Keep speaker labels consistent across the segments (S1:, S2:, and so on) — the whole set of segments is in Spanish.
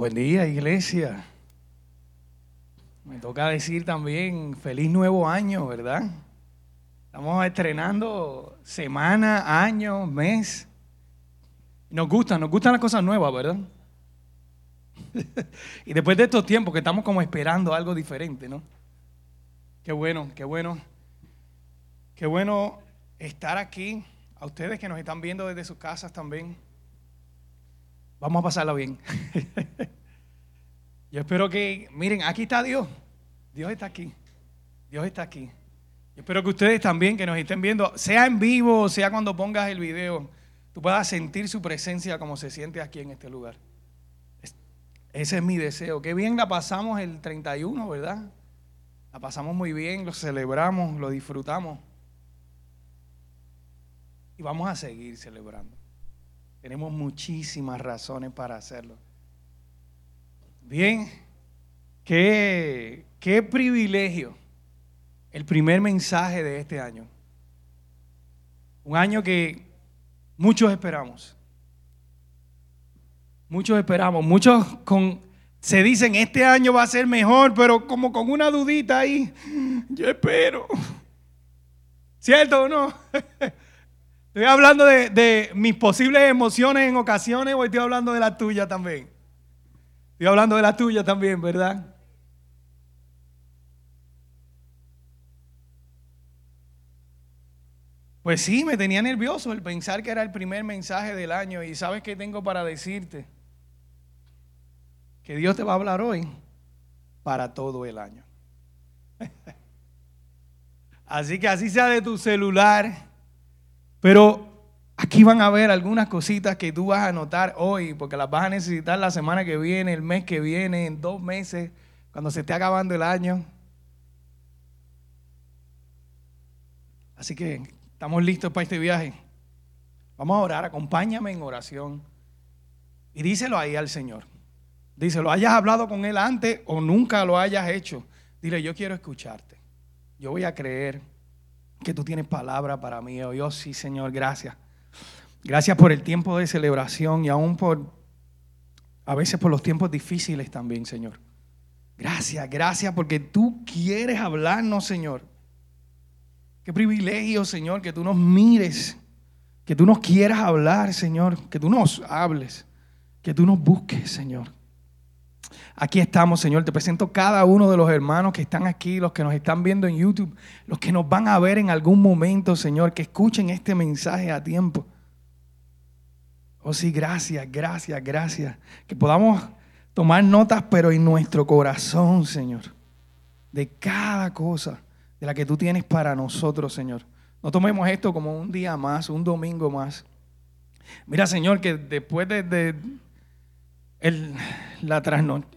S1: Buen día, iglesia. Me toca decir también feliz nuevo año, ¿verdad? Estamos estrenando semana, año, mes. Nos gustan, nos gustan las cosas nuevas, ¿verdad? y después de estos tiempos que estamos como esperando algo diferente, ¿no? Qué bueno, qué bueno. Qué bueno estar aquí. A ustedes que nos están viendo desde sus casas también. Vamos a pasarla bien. Yo espero que, miren, aquí está Dios. Dios está aquí. Dios está aquí. Yo espero que ustedes también que nos estén viendo, sea en vivo, sea cuando pongas el video, tú puedas sentir su presencia como se siente aquí en este lugar. Ese es mi deseo. Qué bien la pasamos el 31, ¿verdad? La pasamos muy bien, lo celebramos, lo disfrutamos. Y vamos a seguir celebrando. Tenemos muchísimas razones para hacerlo. Bien, qué, qué privilegio el primer mensaje de este año. Un año que muchos esperamos. Muchos esperamos, muchos con, se dicen, este año va a ser mejor, pero como con una dudita ahí, yo espero. ¿Cierto o no? Estoy hablando de, mis posibles emociones en ocasiones o estoy hablando de la tuya también. Estoy hablando de la tuya también, ¿verdad? Pues sí, me tenía nervioso el pensar que era el primer mensaje del año y sabes qué tengo para decirte. Que Dios te va a hablar hoy para todo el año. Así que así sea de tu celular pero aquí van a ver algunas cositas que tú vas a notar hoy, porque las vas a necesitar la semana que viene, el mes que viene, en dos meses, cuando se esté acabando el año. Así que estamos listos para este viaje. Vamos a orar, acompáñame en oración. Y díselo ahí al Señor. Díselo, hayas hablado con Él antes o nunca lo hayas hecho. Dile, yo quiero escucharte. Yo voy a creer que tú tienes palabra para mí. Oh, yo sí, Señor, gracias. Gracias por el tiempo de celebración y aún por, a veces por los tiempos difíciles también, Señor. Gracias, gracias porque tú quieres hablarnos, Señor. Qué privilegio, Señor, que tú nos mires, que tú nos quieras hablar, Señor, que tú nos hables, que tú nos busques, Señor. Aquí estamos, Señor. Te presento cada uno de los hermanos que están aquí, los que nos están viendo en YouTube, los que nos van a ver en algún momento, Señor, que escuchen este mensaje a tiempo. Oh sí, gracias, gracias, gracias. Que podamos tomar notas, pero en nuestro corazón, Señor, de cada cosa de la que tú tienes para nosotros, Señor. No tomemos esto como un día más, un domingo más. Mira, Señor, que después de, de el, la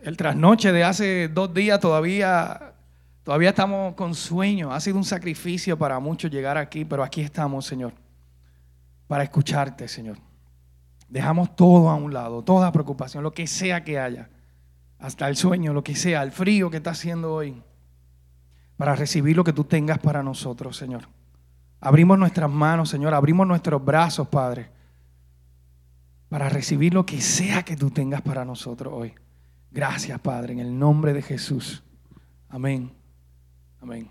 S1: el trasnoche de hace dos días todavía, todavía estamos con sueño. Ha sido un sacrificio para muchos llegar aquí, pero aquí estamos, Señor, para escucharte, Señor. Dejamos todo a un lado, toda preocupación, lo que sea que haya, hasta el sueño, lo que sea, el frío que está haciendo hoy, para recibir lo que tú tengas para nosotros, Señor. Abrimos nuestras manos, Señor, abrimos nuestros brazos, Padre para recibir lo que sea que tú tengas para nosotros hoy. Gracias, Padre, en el nombre de Jesús. Amén. Amén.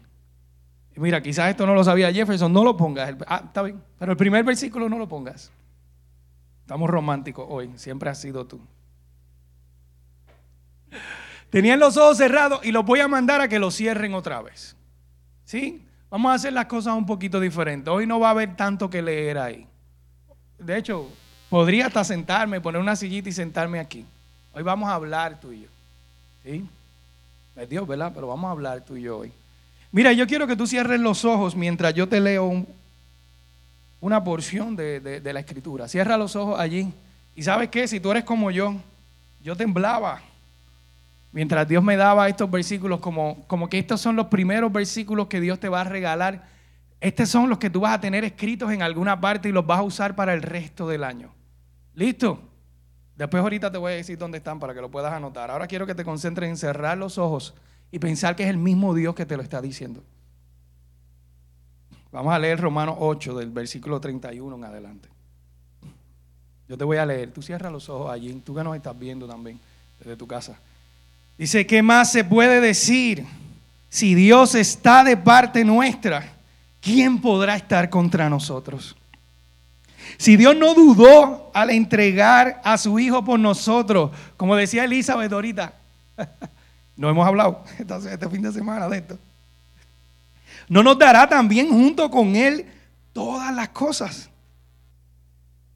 S1: Y mira, quizás esto no lo sabía Jefferson, no lo pongas. Ah, está bien, pero el primer versículo no lo pongas. Estamos románticos hoy, siempre has sido tú. Tenían los ojos cerrados y los voy a mandar a que los cierren otra vez. ¿Sí? Vamos a hacer las cosas un poquito diferentes. Hoy no va a haber tanto que leer ahí. De hecho, Podría hasta sentarme, poner una sillita y sentarme aquí. Hoy vamos a hablar tú y yo. ¿Sí? Es Dios, ¿verdad? Pero vamos a hablar tú y yo hoy. Mira, yo quiero que tú cierres los ojos mientras yo te leo una porción de, la escritura. Cierra los ojos allí. Y sabes qué, si tú eres como yo, yo temblaba mientras Dios me daba estos versículos, como, como que estos son los primeros versículos que Dios te va a regalar. Estos son los que tú vas a tener escritos en alguna parte y los vas a usar para el resto del año. ¿Listo? Después ahorita te voy a decir dónde están para que lo puedas anotar. Ahora quiero que te concentres en cerrar los ojos y pensar que es el mismo Dios que te lo está diciendo. Vamos a leer Romanos 8 del versículo 31 en adelante. Yo te voy a leer. Tú cierras los ojos allí. Tú que nos estás viendo también. desde tu casa. Dice, ¿qué más se puede decir? Si Dios está de parte nuestra, ¿quién podrá estar contra nosotros? Si Dios no dudó al entregar a su Hijo por nosotros, como decía Elizabeth ahorita, no hemos hablado este fin de semana de esto, no nos dará también junto con Él todas las cosas.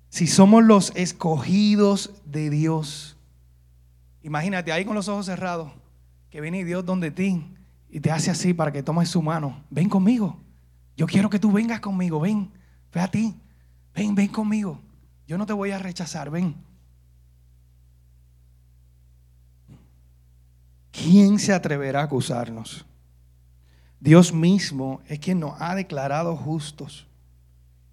S1: Si somos los escogidos de Dios, imagínate ahí con los ojos cerrados, que viene Dios donde ti y te hace así para que tomes su mano. Ven conmigo. Yo quiero que tú vengas conmigo. Ven, ve a ti. Ven, ven conmigo. Yo no te voy a rechazar. Ven. ¿Quién se atreverá a acusarnos? Dios mismo es quien nos ha declarado justos.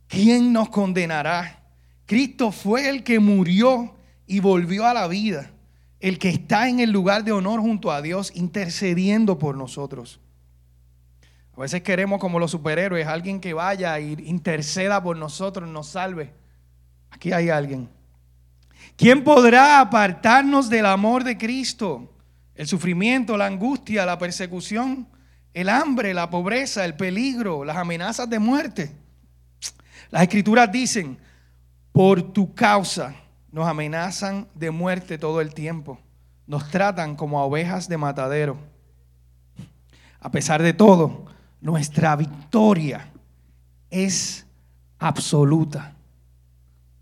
S1: ¿Quién nos condenará? Cristo fue el que murió y volvió a la vida el que está en el lugar de honor junto a Dios intercediendo por nosotros. A veces queremos como los superhéroes, alguien que vaya e interceda por nosotros, nos salve. Aquí hay alguien. ¿Quién podrá apartarnos del amor de Cristo? El sufrimiento, la angustia, la persecución, el hambre, la pobreza, el peligro, las amenazas de muerte. Las escrituras dicen, por tu causa nos amenazan de muerte todo el tiempo. Nos tratan como a ovejas de matadero. A pesar de todo, nuestra victoria es absoluta.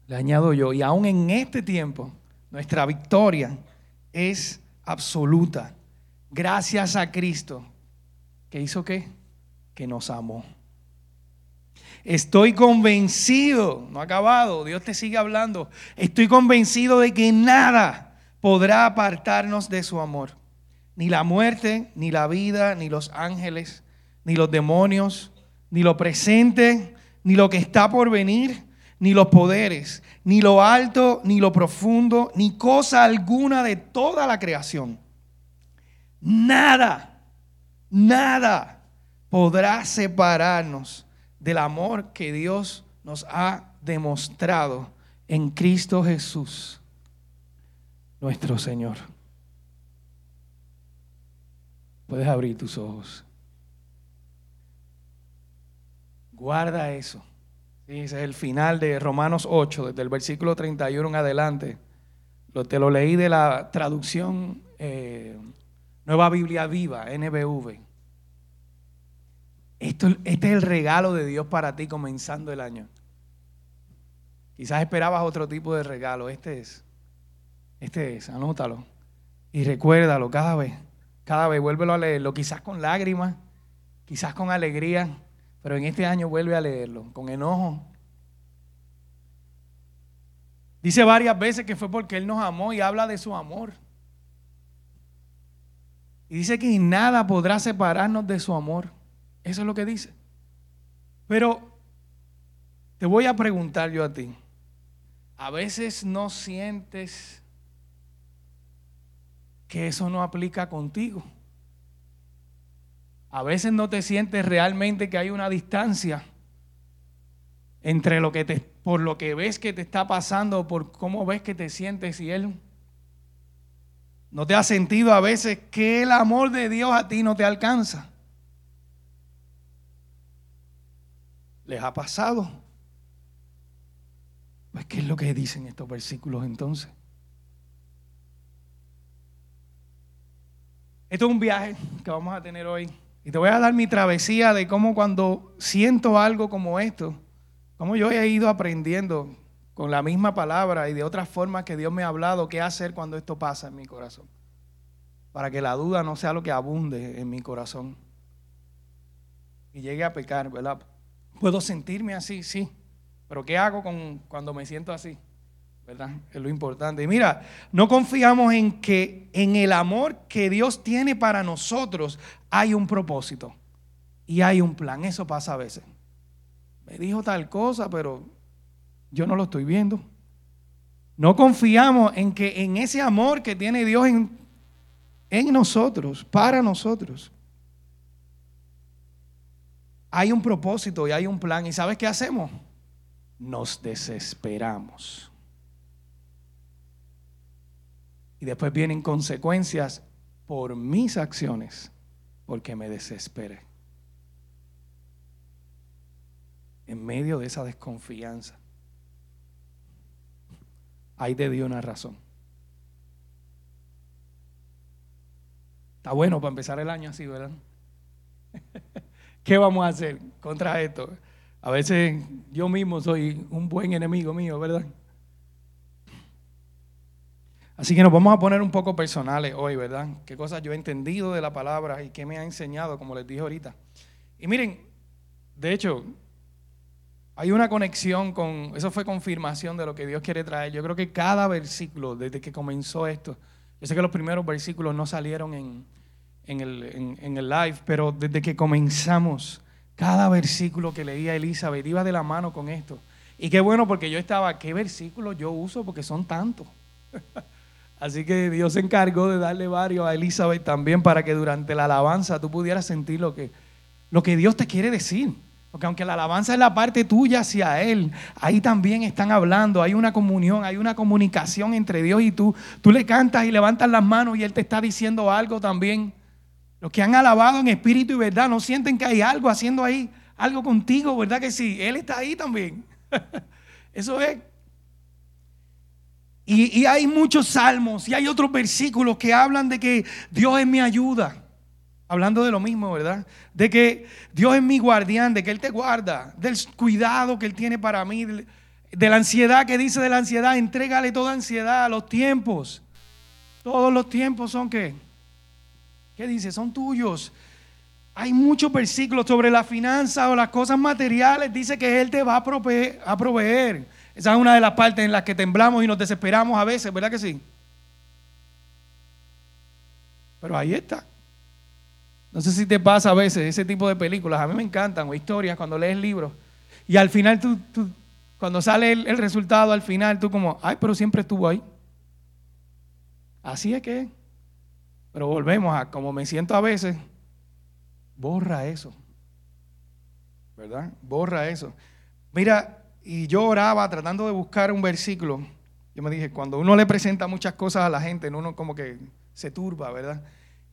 S1: Le añado yo, y aún en este tiempo, nuestra victoria es absoluta. Gracias a Cristo, que hizo qué? Que nos amó. Estoy convencido, no ha acabado, Dios te sigue hablando. Estoy convencido de que nada podrá apartarnos de su amor. Ni la muerte, ni la vida, ni los ángeles, ni los demonios, ni lo presente, ni lo que está por venir, ni los poderes, ni lo alto, ni lo profundo, ni cosa alguna de toda la creación. Nada, nada podrá separarnos del amor que Dios nos ha demostrado en Cristo Jesús, nuestro Señor. Puedes abrir tus ojos. Guarda eso. ese es el final de Romanos 8, desde el versículo 31 en adelante. Lo, te lo leí de la traducción eh, Nueva Biblia Viva, NBV este es el regalo de Dios para ti comenzando el año. Quizás esperabas otro tipo de regalo. Este es. Este es. Anótalo. Y recuérdalo cada vez. Cada vez vuélvelo a leerlo. Quizás con lágrimas. Quizás con alegría. Pero en este año vuelve a leerlo. Con enojo. Dice varias veces que fue porque Él nos amó y habla de su amor. Y dice que nada podrá separarnos de su amor. Eso es lo que dice. Pero te voy a preguntar yo a ti. A veces no sientes que eso no aplica contigo. A veces no te sientes realmente que hay una distancia entre lo que te, por lo que ves que te está pasando, por cómo ves que te sientes y él. ¿No te ha sentido a veces que el amor de Dios a ti no te alcanza? ¿Les ha pasado? Pues, ¿qué es lo que dicen estos versículos entonces? Esto es un viaje que vamos a tener hoy. Y te voy a dar mi travesía de cómo cuando siento algo como esto, cómo yo he ido aprendiendo con la misma palabra y de otras formas que Dios me ha hablado, qué hacer cuando esto pasa en mi corazón. Para que la duda no sea lo que abunde en mi corazón. Y llegue a pecar, ¿verdad? Puedo sentirme así, sí. Pero ¿qué hago con, cuando me siento así? ¿Verdad? Es lo importante. Y mira, no confiamos en que en el amor que Dios tiene para nosotros hay un propósito y hay un plan. Eso pasa a veces. Me dijo tal cosa, pero yo no lo estoy viendo. No confiamos en que en ese amor que tiene Dios en, en nosotros, para nosotros, hay un propósito y hay un plan. ¿Y sabes qué hacemos? Nos desesperamos. Y después vienen consecuencias por mis acciones, porque me desesperé. En medio de esa desconfianza, ahí te dio una razón. Está bueno para empezar el año así, ¿verdad? ¿Qué vamos a hacer contra esto? A veces yo mismo soy un buen enemigo mío, ¿verdad? Así que nos vamos a poner un poco personales hoy, ¿verdad? ¿Qué cosas yo he entendido de la palabra y qué me ha enseñado, como les dije ahorita? Y miren, de hecho, hay una conexión con, eso fue confirmación de lo que Dios quiere traer. Yo creo que cada versículo, desde que comenzó esto, yo sé que los primeros versículos no salieron en, el, el live, pero desde que comenzamos, cada versículo que leía Elizabeth iba de la mano con esto. Y qué bueno porque yo estaba, ¿qué versículos yo uso? Porque son tantos. Así que Dios se encargó de darle varios a Elizabeth también para que durante la alabanza tú pudieras sentir lo que, lo que Dios te quiere decir. Porque aunque la alabanza es la parte tuya hacia Él, ahí también están hablando, hay una comunión, hay una comunicación entre Dios y tú. Tú le cantas y levantas las manos y Él te está diciendo algo también. Los que han alabado en espíritu y verdad no sienten que hay algo haciendo ahí, algo contigo, ¿verdad que sí? Él está ahí también. Eso es. Y, hay muchos salmos y hay otros versículos que hablan de que Dios es mi ayuda. Hablando de lo mismo, ¿verdad? De que Dios es mi guardián, de que Él te guarda, del cuidado que Él tiene para mí, de la ansiedad que dice de la ansiedad, entrégale toda ansiedad a los tiempos. Todos los tiempos son que, ¿qué dice? Son tuyos. Hay muchos versículos sobre la finanza o las cosas materiales, dice que Él te va a proveer. A proveer. Esa es una de las partes en las que temblamos y nos desesperamos a veces, ¿verdad que sí? Pero ahí está. No sé si te pasa a veces ese tipo de películas. A mí me encantan, o historias, cuando lees libros. Y al final, tú, cuando sale el, el, resultado, al final, tú como, ay, pero siempre estuvo ahí. Así es que. Pero volvemos a como me siento a veces. Borra eso. ¿Verdad? Borra eso. Mira, y yo oraba tratando de buscar un versículo. Yo me dije, cuando uno le presenta muchas cosas a la gente, uno como que se turba, ¿verdad?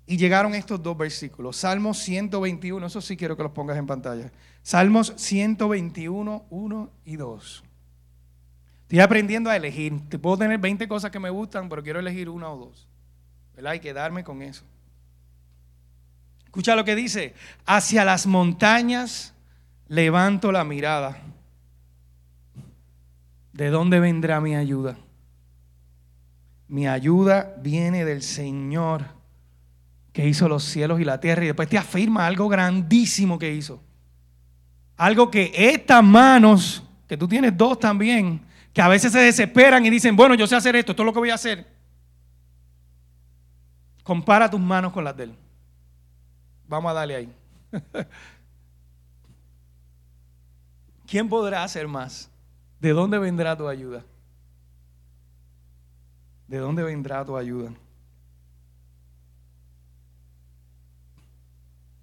S1: Y llegaron estos dos versículos. Salmos 121, eso sí quiero que los pongas en pantalla. Salmos 121, 1 y 2. Estoy aprendiendo a elegir. Te puedo tener 20 cosas que me gustan, pero quiero elegir una o dos. ¿Verdad? Y quedarme con eso. Escucha lo que dice. Hacia las montañas levanto la mirada ¿De dónde vendrá mi ayuda? Mi ayuda viene del Señor que hizo los cielos y la tierra y después te afirma algo grandísimo que hizo. Algo que estas manos, que tú tienes dos también, que a veces se desesperan y dicen, bueno, yo sé hacer esto, esto es lo que voy a hacer. Compara tus manos con las de él. Vamos a darle ahí. ¿Quién podrá hacer más? ¿De dónde vendrá tu ayuda? ¿De dónde vendrá tu ayuda?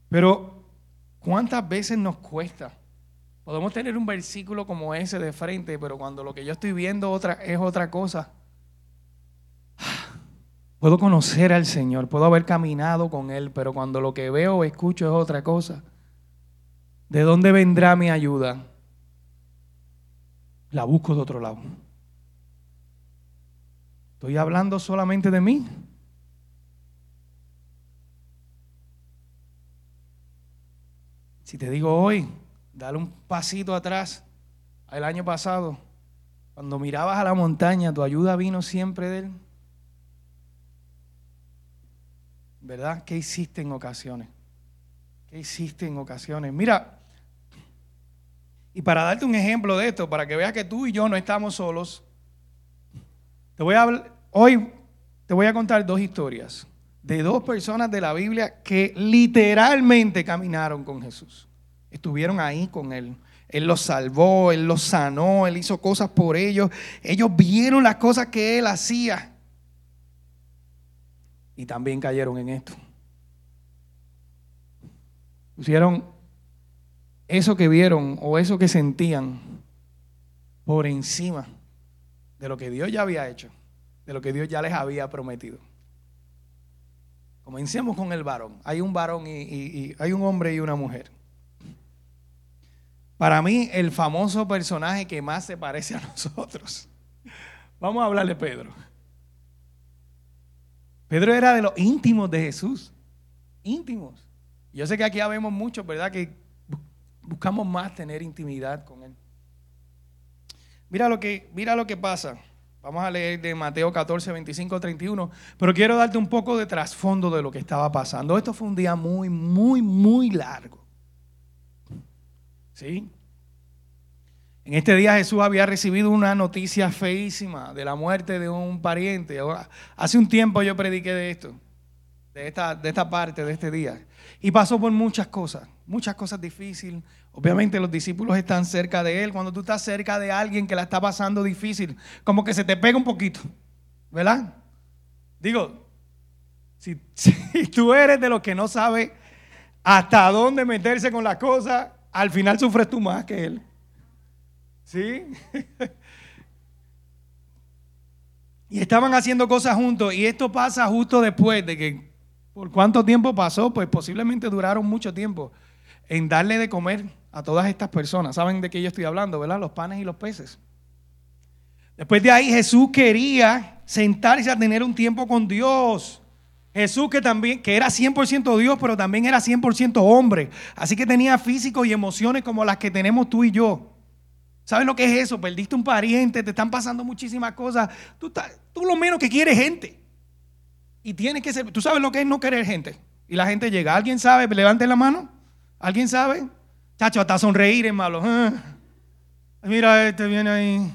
S1: Pero, ¿cuántas veces nos cuesta? Podemos tener un versículo como ese de frente, pero cuando lo que yo estoy viendo otra, es otra cosa. Puedo conocer al Señor, puedo haber caminado con Él, pero cuando lo que veo o escucho es otra cosa. ¿De dónde vendrá mi ayuda? La busco de otro lado. ¿Estoy hablando solamente de mí? Si te digo hoy, dale un pasito atrás el año pasado, cuando mirabas a la montaña, tu ayuda vino siempre de él. ¿Verdad? ¿Qué hiciste en ocasiones? ¿Qué hiciste en ocasiones? Mira, y para darte un ejemplo de esto, para que veas que tú y yo no estamos solos, te voy a hoy te voy a contar dos historias de dos personas de la Biblia que literalmente caminaron con Jesús. Estuvieron ahí con Él. Él los salvó, Él los sanó, Él hizo cosas por ellos. Ellos vieron las cosas que Él hacía. Y también cayeron en esto. Pusieron eso que vieron o eso que sentían por encima de lo que Dios ya había hecho. de lo que Dios ya les había prometido. Comencemos con el varón. Hay un varón y, hay un hombre y una mujer. Para mí, el famoso personaje que más se parece a nosotros. Vamos a hablarle de Pedro. Pedro era de los íntimos de Jesús. Íntimos. Yo sé que aquí habemos muchos, ¿verdad? Que buscamos más tener intimidad con Él. Mira lo que, mira lo que pasa. Vamos a leer de Mateo 14, 25, 31. Pero quiero darte un poco de trasfondo de lo que estaba pasando. Esto fue un día muy, muy, muy largo. ¿Sí? En este día Jesús había recibido una noticia feísima de la muerte de un pariente. Hace un tiempo yo prediqué de esto, de esta, de esta parte de este día. Y pasó por muchas cosas, muchas cosas difíciles, Obviamente los discípulos están cerca de él. Cuando tú estás cerca de alguien que la está pasando difícil, como que se te pega un poquito, ¿verdad? Digo, si, tú eres de los que no sabe hasta dónde meterse con las cosas, al final sufres tú más que él. ¿Sí? y estaban haciendo cosas juntos y esto pasa justo después de que, ¿por cuánto tiempo pasó? Pues posiblemente duraron mucho tiempo en darle de comer a todas estas personas. ¿Saben de qué yo estoy hablando, verdad? Los panes y los peces. Después de ahí Jesús quería sentarse a tener un tiempo con Dios. Jesús que también, que era 100% Dios, pero también era 100% hombre. Así que tenía físico y emociones como las que tenemos tú y yo. ¿Sabes lo que es eso? Perdiste un pariente, te están pasando muchísimas cosas. Tú, tú lo menos que quieres gente. Y tienes que ser, tú sabes lo que es no querer gente. Y la gente llega. ¿Alguien sabe? Levante la mano. ¿Alguien sabe? Chacho, hasta sonreír es malo. Ah. Mira, este viene ahí.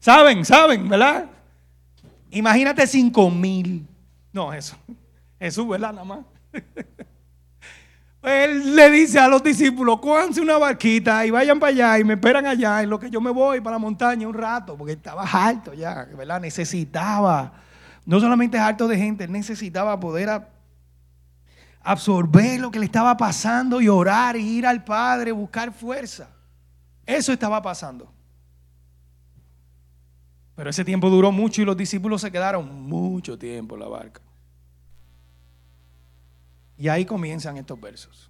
S1: Saben, saben, ¿verdad? Imagínate cinco mil. No, eso. Jesús, ¿verdad? Nada más. Él le dice a los discípulos, cójanse una barquita y vayan para allá y me esperan allá en lo que yo me voy para la montaña un rato, porque estaba harto ya, ¿verdad? Necesitaba, no solamente harto de gente, él necesitaba poder absorber lo que le estaba pasando y orar y ir al Padre, buscar fuerza. Eso estaba pasando. Pero ese tiempo duró mucho y los discípulos se quedaron mucho tiempo en la barca. Y ahí comienzan estos versos.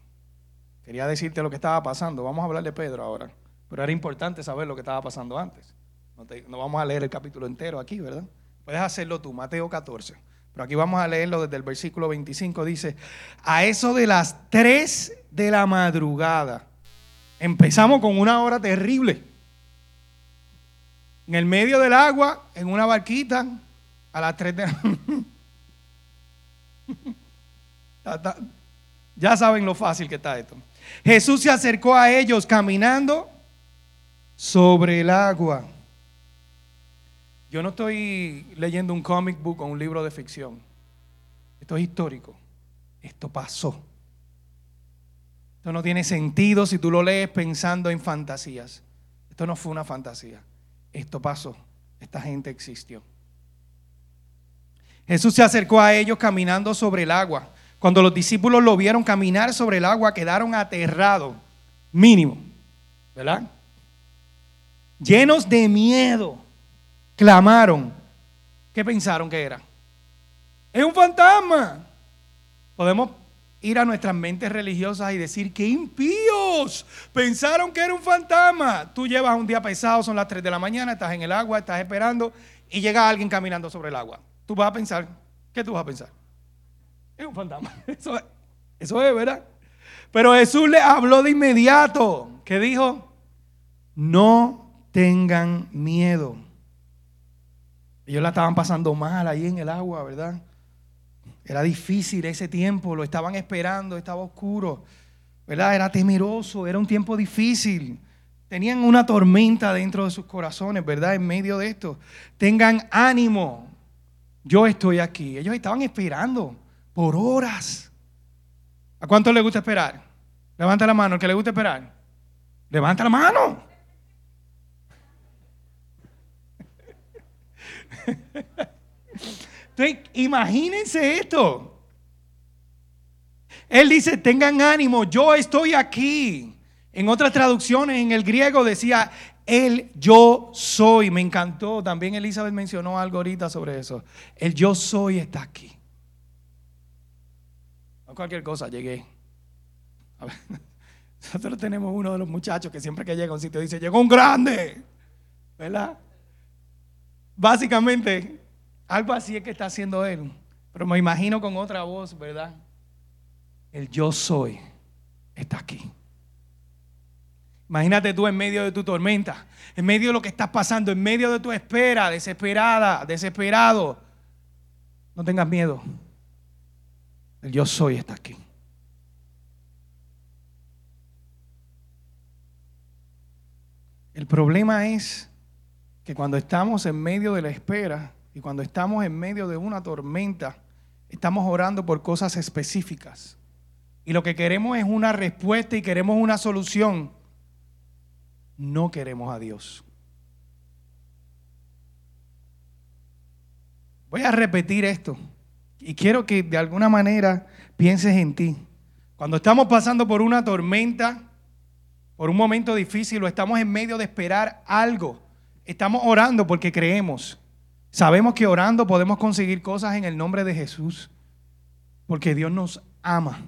S1: Quería decirte lo que estaba pasando. Vamos a hablar de Pedro ahora. Pero era importante saber lo que estaba pasando antes. No, no vamos a leer el capítulo entero aquí, ¿verdad? Puedes hacerlo tú, Mateo 14. Pero aquí vamos a leerlo desde el versículo 25. Dice, a eso de las 3 de la madrugada. Empezamos con una hora terrible. En el medio del agua, en una barquita, a las 3 de la Ya saben lo fácil que está esto. Jesús se acercó a ellos caminando sobre el agua. Yo no estoy leyendo un comic book o un libro de ficción. Esto es histórico. Esto pasó. Esto no tiene sentido si tú lo lees pensando en fantasías. Esto no fue una fantasía. Esto pasó. Esta gente existió. Jesús se acercó a ellos caminando sobre el agua. Cuando los discípulos lo vieron caminar sobre el agua, quedaron aterrados, mínimo, ¿verdad? Llenos de miedo clamaron. ¿Qué pensaron que era? Es un fantasma. Podemos ir a nuestras mentes religiosas y decir que impíos pensaron que era un fantasma. Tú llevas un día pesado, son las 3 de la mañana, estás en el agua, estás esperando y llega alguien caminando sobre el agua. Tú vas a pensar, ¿qué tú vas a pensar? Es un fantasma. Eso es, eso es ¿verdad? Pero Jesús le habló de inmediato. ¿Qué dijo? No tengan miedo. Ellos la estaban pasando mal ahí en el agua, ¿verdad? Era difícil ese tiempo, lo estaban esperando, estaba oscuro, ¿verdad? Era temeroso, era un tiempo difícil. Tenían una tormenta dentro de sus corazones, ¿verdad? En medio de esto. Tengan ánimo, yo estoy aquí. Ellos estaban esperando por horas. ¿A cuánto les gusta esperar? Levanta la mano, el que le gusta esperar. Levanta la mano. Entonces, imagínense esto. Él dice, tengan ánimo, yo estoy aquí. En otras traducciones, en el griego decía, el yo soy. Me encantó. También Elizabeth mencionó algo ahorita sobre eso. El yo soy está aquí. No cualquier cosa, llegué. A nosotros tenemos uno de los muchachos que siempre que llega a un sitio dice, llegó un grande. ¿Verdad? Básicamente, algo así es que está haciendo él. Pero me imagino con otra voz, ¿verdad? El yo soy está aquí. Imagínate tú en medio de tu tormenta, en medio de lo que estás pasando, en medio de tu espera, desesperada, desesperado. No tengas miedo. El yo soy está aquí. El problema es que cuando estamos en medio de la espera y cuando estamos en medio de una tormenta, estamos orando por cosas específicas. Y lo que queremos es una respuesta y queremos una solución no queremos a Dios. Voy a repetir esto y quiero que de alguna manera pienses en ti. Cuando estamos pasando por una tormenta, por un momento difícil o estamos en medio de esperar algo, estamos orando porque creemos. Sabemos que orando podemos conseguir cosas en el nombre de Jesús, porque Dios nos ama.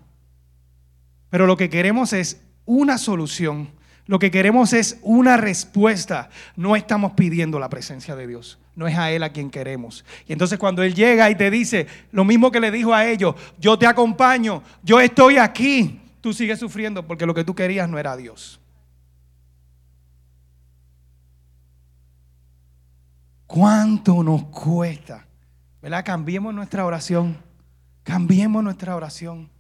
S1: Pero lo que queremos es una solución lo que queremos es una respuesta. No estamos pidiendo la presencia de Dios. No es a Él a quien queremos. Y entonces cuando Él llega y te dice lo mismo que le dijo a ellos, yo te acompaño, yo estoy aquí, tú sigues sufriendo porque lo que tú querías no era Dios. ¿Cuánto nos cuesta? ¿Verdad? Cambiemos nuestra oración. Cambiemos nuestra oración.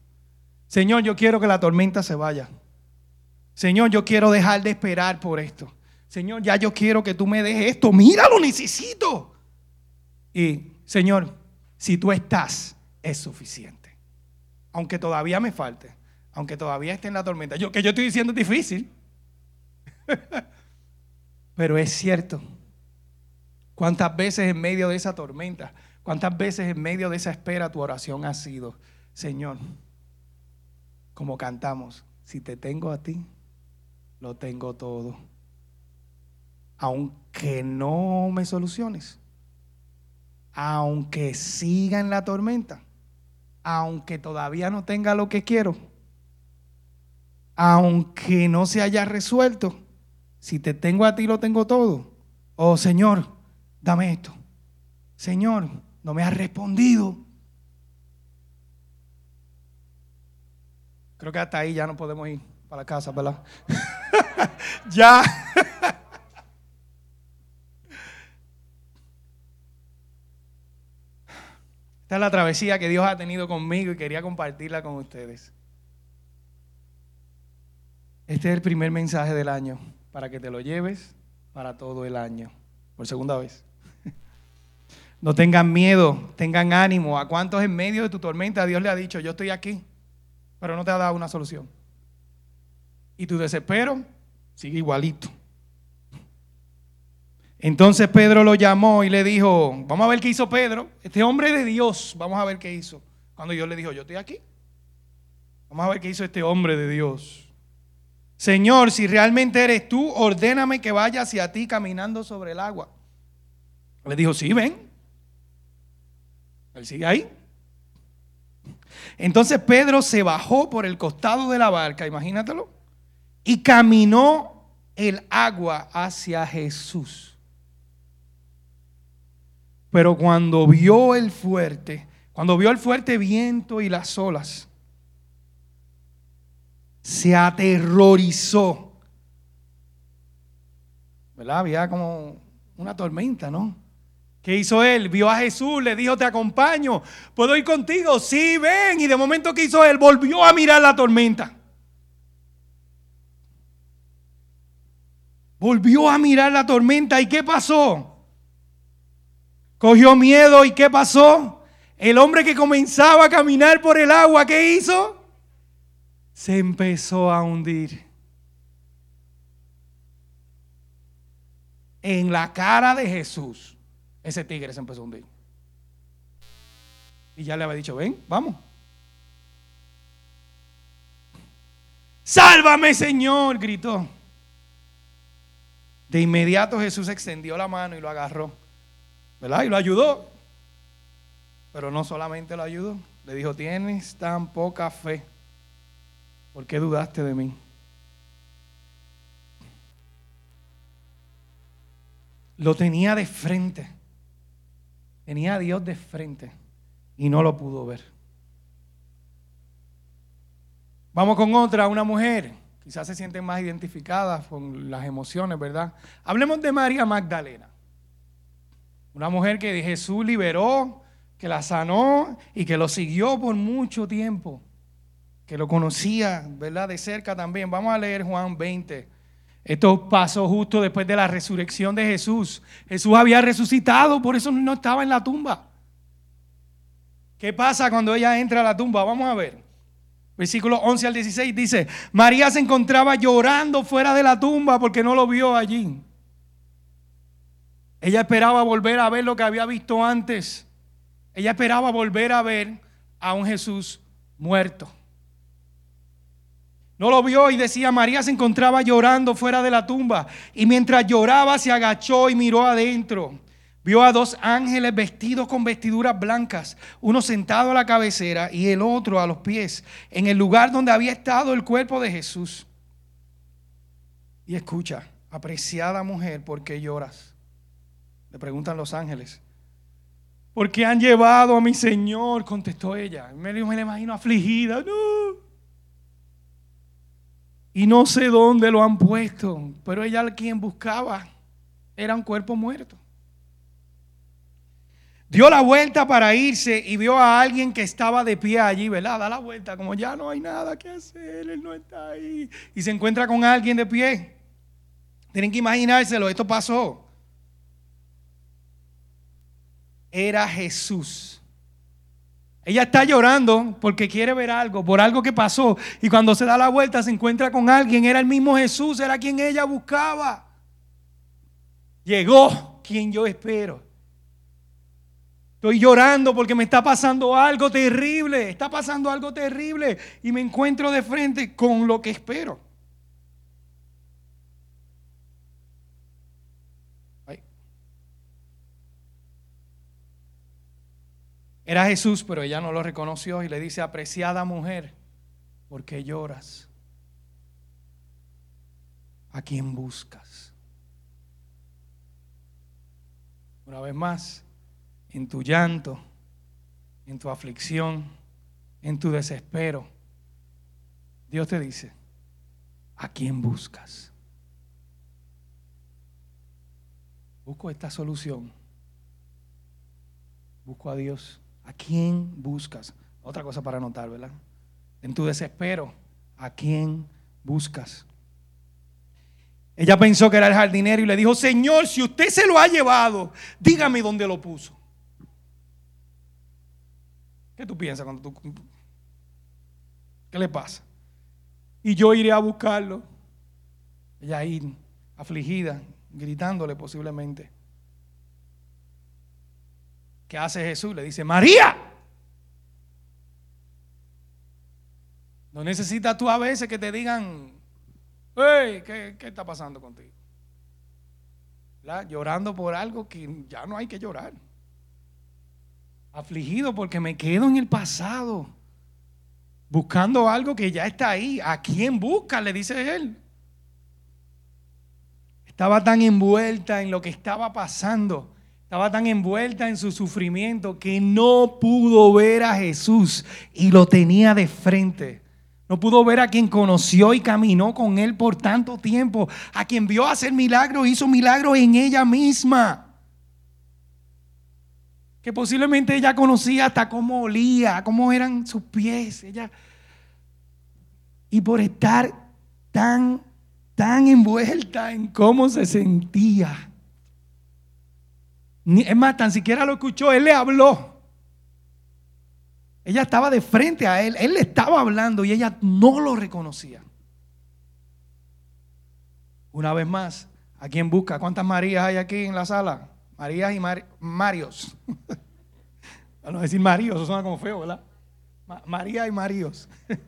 S1: Señor, yo quiero que la tormenta se vaya. Señor, yo quiero dejar de esperar por esto. Señor, ya yo quiero que tú me dejes esto. Mira, lo necesito. Y, Señor, si tú estás, es suficiente. Aunque todavía me falte, aunque todavía esté en la tormenta. Yo, que yo estoy diciendo es difícil. Pero es cierto. ¿Cuántas veces en medio de esa tormenta, cuántas veces en medio de esa espera tu oración ha sido, Señor, como cantamos, si te tengo a ti, lo tengo todo. Aunque no me soluciones, aunque siga en la tormenta, aunque todavía no tenga lo que quiero, aunque no se haya resuelto, si te tengo a ti lo tengo todo. Oh Señor, dame esto. Señor, no me has respondido. Creo que hasta ahí ya no podemos ir para la casa, ¿verdad? ya. Esta es la travesía que Dios ha tenido conmigo y quería compartirla con ustedes. Este es el primer mensaje del año para que te lo lleves para todo el año. Por segunda vez. No tengan miedo, tengan ánimo. ¿A cuántos en medio de tu tormenta Dios le ha dicho, yo estoy aquí, pero no te ha dado una solución? y tu desespero sigue igualito. Entonces Pedro lo llamó y le dijo, vamos a ver qué hizo Pedro, este hombre de Dios, vamos a ver qué hizo. Cuando Dios le dijo, yo estoy aquí. Vamos a ver qué hizo este hombre de Dios. Señor, si realmente eres tú, ordéname que vaya hacia ti caminando sobre el agua. Le dijo, sí, ven. Él sigue ahí. Entonces Pedro se bajó por el costado de la barca, imagínatelo y caminó el agua hacia Jesús. Pero cuando vio el fuerte, cuando vio el fuerte viento y las olas, se aterrorizó. ¿Verdad? Había como una tormenta, ¿no? ¿Qué hizo él? Vio a Jesús, le dijo, te acompaño, ¿puedo ir contigo? Sí, ven. Y de momento que hizo él, volvió a mirar la tormenta. Volvió a mirar la tormenta y ¿qué pasó? Cogió miedo y ¿qué pasó? El hombre que comenzaba a caminar por el agua, ¿qué hizo? Se empezó a hundir. En la cara de Jesús, ese tigre se empezó a hundir. Y ya le había dicho, ven, vamos. Sálvame, Señor, gritó. De inmediato Jesús extendió la mano y lo agarró, ¿verdad? Y lo ayudó. Pero no solamente lo ayudó, le dijo, tienes tan poca fe, ¿por qué dudaste de mí? Lo tenía de frente, tenía a Dios de frente y no lo pudo ver. Vamos con otra, una mujer. Quizás se sienten más identificadas con las emociones, ¿verdad? Hablemos de María Magdalena. Una mujer que Jesús liberó, que la sanó y que lo siguió por mucho tiempo. Que lo conocía, ¿verdad? De cerca también. Vamos a leer Juan 20. Esto pasó justo después de la resurrección de Jesús. Jesús había resucitado, por eso no estaba en la tumba. ¿Qué pasa cuando ella entra a la tumba? Vamos a ver. Versículo 11 al 16 dice, María se encontraba llorando fuera de la tumba porque no lo vio allí. Ella esperaba volver a ver lo que había visto antes. Ella esperaba volver a ver a un Jesús muerto. No lo vio y decía, María se encontraba llorando fuera de la tumba. Y mientras lloraba se agachó y miró adentro. Vio a dos ángeles vestidos con vestiduras blancas, uno sentado a la cabecera y el otro a los pies, en el lugar donde había estado el cuerpo de Jesús. Y escucha, apreciada mujer, ¿por qué lloras? Le preguntan los ángeles. Porque han llevado a mi Señor, contestó ella. Me, me la imagino afligida. No. Y no sé dónde lo han puesto, pero ella quien buscaba era un cuerpo muerto. Dio la vuelta para irse y vio a alguien que estaba de pie allí, ¿verdad? Da la vuelta, como ya no hay nada que hacer, él no está ahí. Y se encuentra con alguien de pie. Tienen que imaginárselo, esto pasó. Era Jesús. Ella está llorando porque quiere ver algo, por algo que pasó. Y cuando se da la vuelta se encuentra con alguien. Era el mismo Jesús, era quien ella buscaba. Llegó quien yo espero. Estoy llorando porque me está pasando algo terrible. Está pasando algo terrible. Y me encuentro de frente con lo que espero. Era Jesús, pero ella no lo reconoció y le dice, apreciada mujer, ¿por qué lloras? ¿A quién buscas? Una vez más, en tu llanto, en tu aflicción, en tu desespero, Dios te dice, ¿a quién buscas? Busco esta solución. Busco a Dios. ¿A quién buscas? Otra cosa para anotar, ¿verdad? En tu desespero, ¿a quién buscas? Ella pensó que era el jardinero y le dijo, Señor, si usted se lo ha llevado, dígame dónde lo puso. ¿Qué tú piensas cuando tú... ¿Qué le pasa? Y yo iré a buscarlo. Ella ahí, afligida, gritándole posiblemente. ¿Qué hace Jesús? Le dice, María. No necesitas tú a veces que te digan, hey, ¿qué, está pasando contigo? Llorando por algo que ya no hay que llorar afligido porque me quedo en el pasado, buscando algo que ya está ahí. ¿A quién busca? Le dice él. Estaba tan envuelta en lo que estaba pasando, estaba tan envuelta en su sufrimiento que no pudo ver a Jesús y lo tenía de frente. No pudo ver a quien conoció y caminó con él por tanto tiempo, a quien vio hacer milagros, hizo milagros en ella misma que posiblemente ella conocía hasta cómo olía, cómo eran sus pies. Ella, y por estar tan, tan envuelta en cómo se sentía. Es más, tan siquiera lo escuchó, él le habló. Ella estaba de frente a él, él le estaba hablando y ella no lo reconocía. Una vez más, ¿a quién busca? ¿Cuántas Marías hay aquí en la sala? Marías y Marios. Para no decir Maríos, eso suena como feo, ¿verdad? María y Maríos.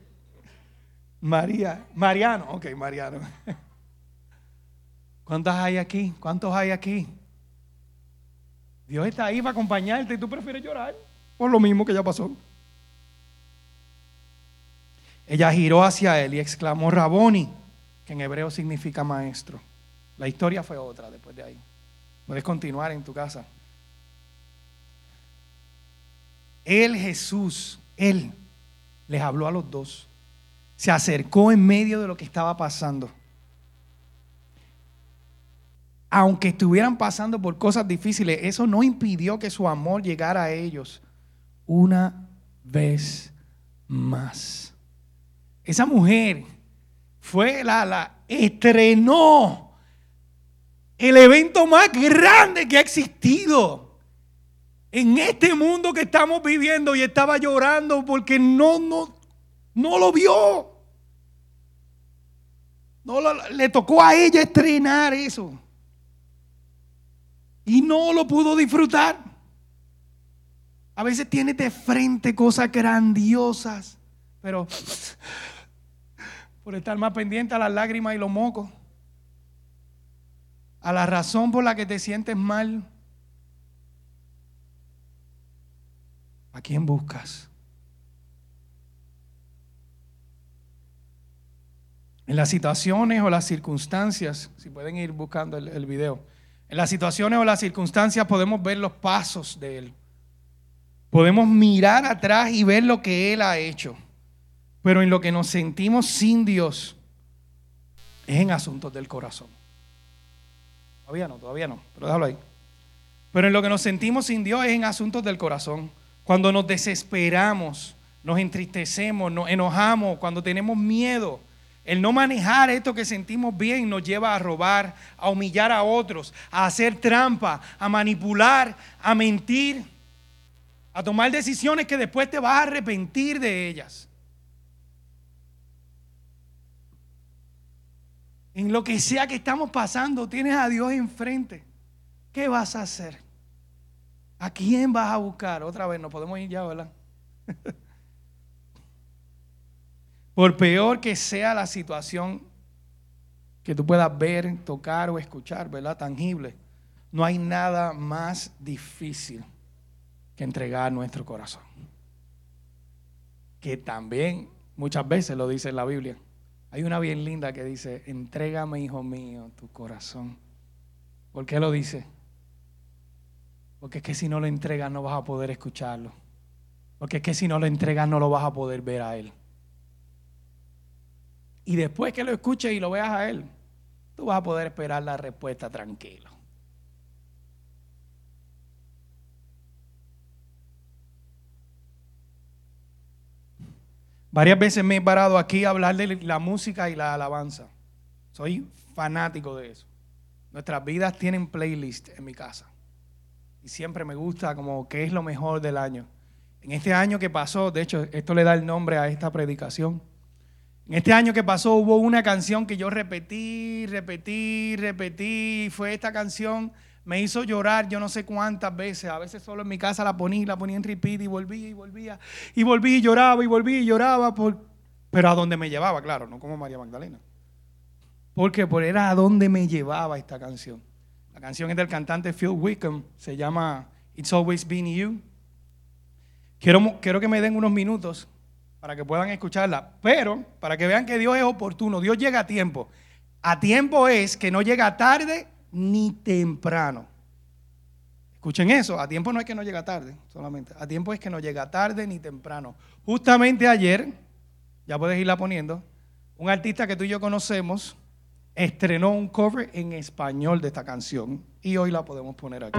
S1: María, Mariano, ok, Mariano. ¿Cuántas hay aquí? ¿Cuántos hay aquí? Dios está ahí para acompañarte y tú prefieres llorar por lo mismo que ya pasó. Ella giró hacia él y exclamó Raboni, que en hebreo significa maestro. La historia fue otra después de ahí. Puedes continuar en tu casa. Él, Jesús, Él les habló a los dos. Se acercó en medio de lo que estaba pasando. Aunque estuvieran pasando por cosas difíciles, eso no impidió que su amor llegara a ellos una vez más. Esa mujer fue la, la estrenó el evento más grande que ha existido en este mundo que estamos viviendo y estaba llorando porque no, no, no lo vio. No le tocó a ella estrenar eso. Y no lo pudo disfrutar. A veces tienes de frente cosas grandiosas, pero por estar más pendiente a las lágrimas y los mocos, a la razón por la que te sientes mal, ¿a quién buscas? En las situaciones o las circunstancias, si pueden ir buscando el, el video, en las situaciones o las circunstancias podemos ver los pasos de Él. Podemos mirar atrás y ver lo que Él ha hecho. Pero en lo que nos sentimos sin Dios es en asuntos del corazón. Todavía no, todavía no, pero déjalo ahí. Pero en lo que nos sentimos sin Dios es en asuntos del corazón. Cuando nos desesperamos, nos entristecemos, nos enojamos, cuando tenemos miedo, el no manejar esto que sentimos bien nos lleva a robar, a humillar a otros, a hacer trampa, a manipular, a mentir, a tomar decisiones que después te vas a arrepentir de ellas. En lo que sea que estamos pasando, tienes a Dios enfrente. ¿Qué vas a hacer? ¿A quién vas a buscar? Otra vez, no podemos ir ya, ¿verdad? Por peor que sea la situación que tú puedas ver, tocar o escuchar, ¿verdad? Tangible. No hay nada más difícil que entregar nuestro corazón. Que también muchas veces lo dice en la Biblia. Hay una bien linda que dice, entrégame, hijo mío, tu corazón. ¿Por qué lo dice? Porque es que si no lo entregas no vas a poder escucharlo. Porque es que si no lo entregas no lo vas a poder ver a Él. Y después que lo escuches y lo veas a Él, tú vas a poder esperar la respuesta tranquilo. Varias veces me he parado aquí a hablar de la música y la alabanza. Soy fanático de eso. Nuestras vidas tienen playlist en mi casa. Y siempre me gusta como qué es lo mejor del año. En este año que pasó, de hecho, esto le da el nombre a esta predicación. En este año que pasó hubo una canción que yo repetí, repetí, repetí. Fue esta canción me hizo llorar yo no sé cuántas veces. A veces solo en mi casa la ponía, la ponía en repeat y volvía y volvía. Y volvía y lloraba y volvía y lloraba. Pero a donde me llevaba, claro, no como María Magdalena. Porque por era a donde me llevaba esta canción. La canción es del cantante Phil Wickham, se llama It's Always Been You. Quiero que me den unos minutos para que puedan escucharla, pero para que vean que Dios es oportuno, Dios llega a tiempo. A tiempo es que no llega tarde ni temprano. Escuchen eso, a tiempo no es que no llega tarde, solamente. A tiempo es que no llega tarde ni temprano. Justamente ayer, ya puedes irla poniendo, un artista que tú y yo conocemos estrenó un cover en español de esta canción y hoy la podemos poner aquí.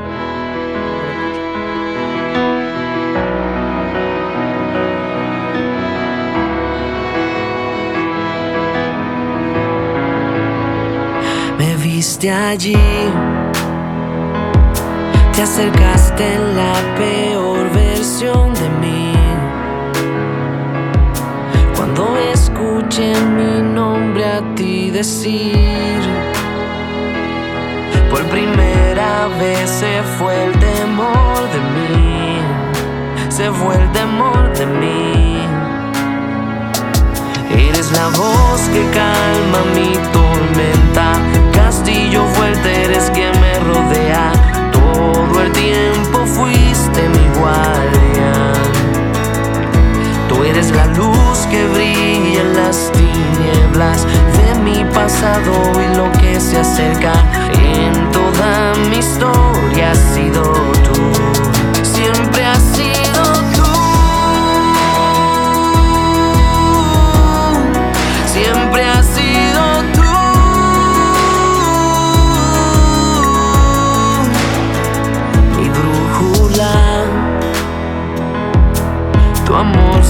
S2: Allí, te acercaste en la peor versión de mí. Cuando escuché mi nombre a ti decir, por primera vez se fue el temor de mí, se fue el temor de mí. Eres la voz que calma mi eres quien me rodea. Todo el tiempo fuiste mi guardián. Tú eres la luz que brilla en las tinieblas de mi pasado y lo que se acerca. En toda mi historia has sido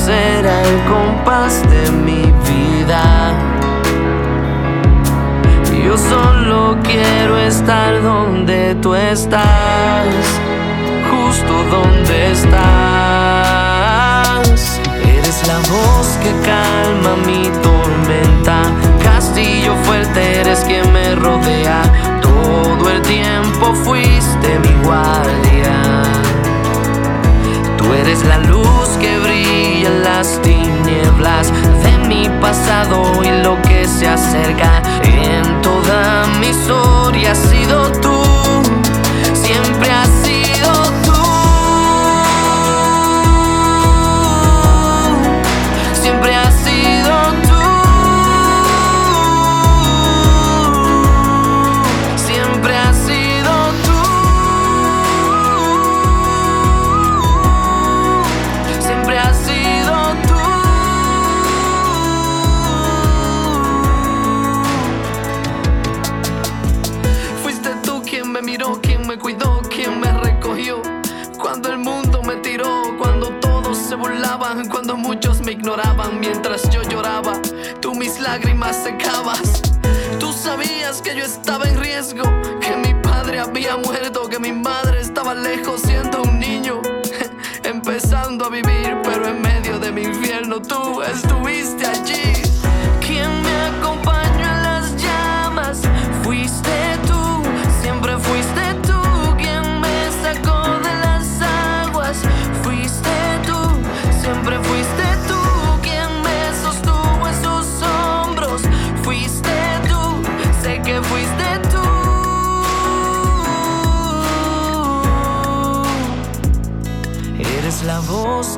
S2: será el compás de mi vida. Yo solo quiero estar donde tú estás, justo donde estás. Eres la voz que calma mi tormenta, castillo fuerte eres quien me rodea. Todo el tiempo fuiste mi guardián. Tú eres la luz las tinieblas de mi pasado y lo que se acerca. En toda mi historia has sido tú, estaba en riesgo, que mi padre había muerto, que mi madre estaba lejos siendo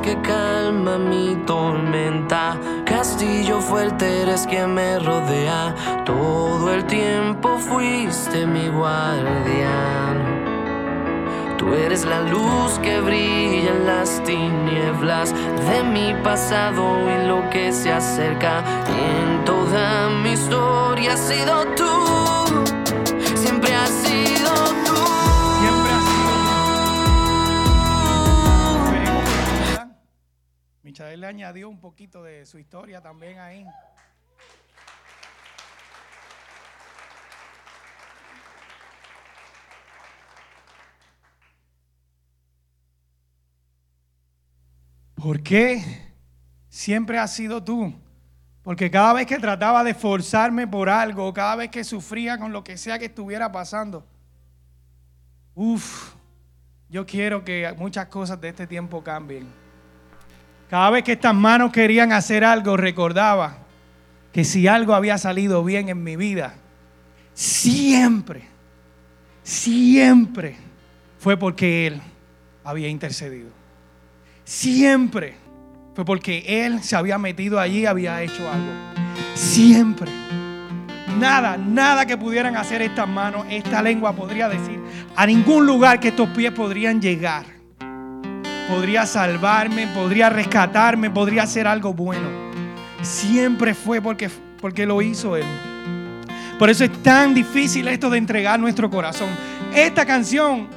S2: que calma mi tormenta. Castillo fuerte eres quien me rodea. Todo el tiempo fuiste mi guardián. Tú eres la luz que brilla en las tinieblas de mi pasado y lo que se acerca. En toda mi historia has sido tú.
S1: Michael le añadió un poquito de su historia también ahí. ¿Por qué siempre has sido tú? Porque cada vez que trataba de esforzarme por algo, cada vez que sufría con lo que sea que estuviera pasando, uff, yo quiero que muchas cosas de este tiempo cambien. Cada vez que estas manos querían hacer algo, recordaba que si algo había salido bien en mi vida, siempre, siempre fue porque Él había intercedido. Siempre fue porque Él se había metido allí había hecho algo. Siempre. Nada, nada que pudieran hacer estas manos, esta lengua podría decir a ningún lugar que estos pies podrían llegar. Podría salvarme, podría rescatarme, podría hacer algo bueno. Siempre fue porque, porque lo hizo Él. Por eso es tan difícil esto de entregar nuestro corazón. Esta canción,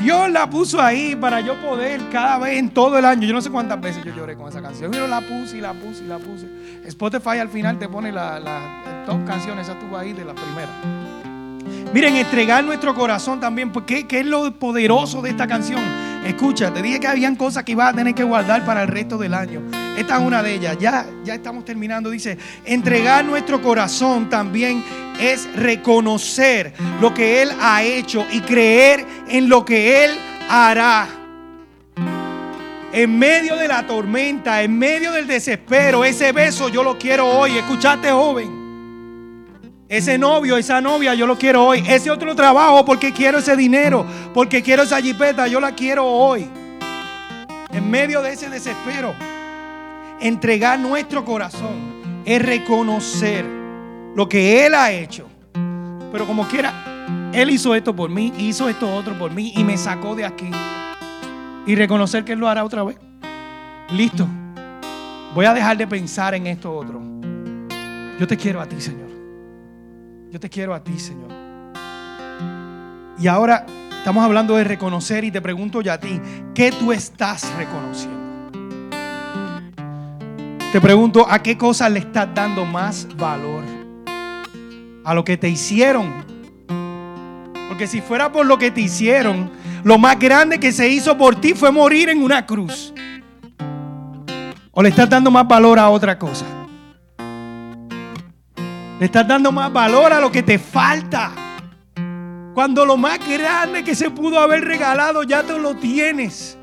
S1: Dios la puso ahí para yo poder cada vez en todo el año. Yo no sé cuántas veces yo lloré con esa canción. Yo la puse y la puse y la puse. Spotify al final te pone las la, top canciones, esa estuvo ahí de la primera. Miren, entregar nuestro corazón también, porque ¿qué es lo poderoso de esta canción? Escucha, te dije que habían cosas que ibas a tener que guardar para el resto del año. Esta es una de ellas. Ya, ya estamos terminando. Dice, entregar nuestro corazón también es reconocer lo que Él ha hecho y creer en lo que Él hará. En medio de la tormenta, en medio del desespero, ese beso yo lo quiero hoy. Escuchate, joven. Ese novio, esa novia, yo lo quiero hoy. Ese otro trabajo, porque quiero ese dinero, porque quiero esa jipeta, yo la quiero hoy. En medio de ese desespero, entregar nuestro corazón es reconocer lo que Él ha hecho. Pero como quiera, Él hizo esto por mí, hizo esto otro por mí y me sacó de aquí. Y reconocer que Él lo hará otra vez. Listo. Voy a dejar de pensar en esto otro. Yo te quiero a ti, Señor. Yo te quiero a ti, Señor. Y ahora estamos hablando de reconocer y te pregunto ya a ti, ¿qué tú estás reconociendo? Te pregunto, ¿a qué cosas le estás dando más valor? ¿A lo que te hicieron? Porque si fuera por lo que te hicieron, lo más grande que se hizo por ti fue morir en una cruz. ¿O le estás dando más valor a otra cosa? Le estás dando más valor a lo que te falta. Cuando lo más grande que se pudo haber regalado ya te lo tienes.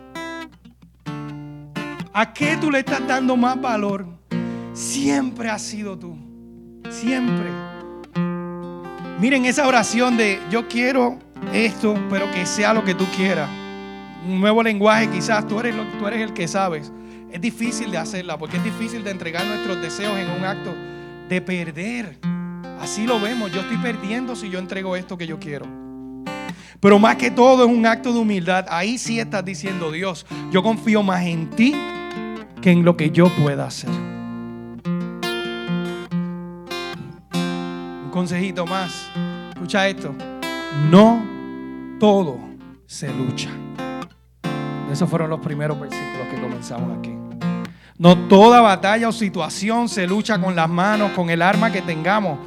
S1: ¿A qué tú le estás dando más valor? Siempre has sido tú. Siempre. Miren esa oración de yo quiero esto, pero que sea lo que tú quieras. Un nuevo lenguaje quizás, tú eres, tú eres el que sabes. Es difícil de hacerla porque es difícil de entregar nuestros deseos en un acto de perder. Así lo vemos. Yo estoy perdiendo si yo entrego esto que yo quiero. Pero más que todo es un acto de humildad. Ahí sí estás diciendo, Dios, yo confío más en ti que en lo que yo pueda hacer. Un consejito más. Escucha esto. No todo se lucha. Esos fueron los primeros versículos que comenzamos aquí. No toda batalla o situación se lucha con las manos, con el arma que tengamos.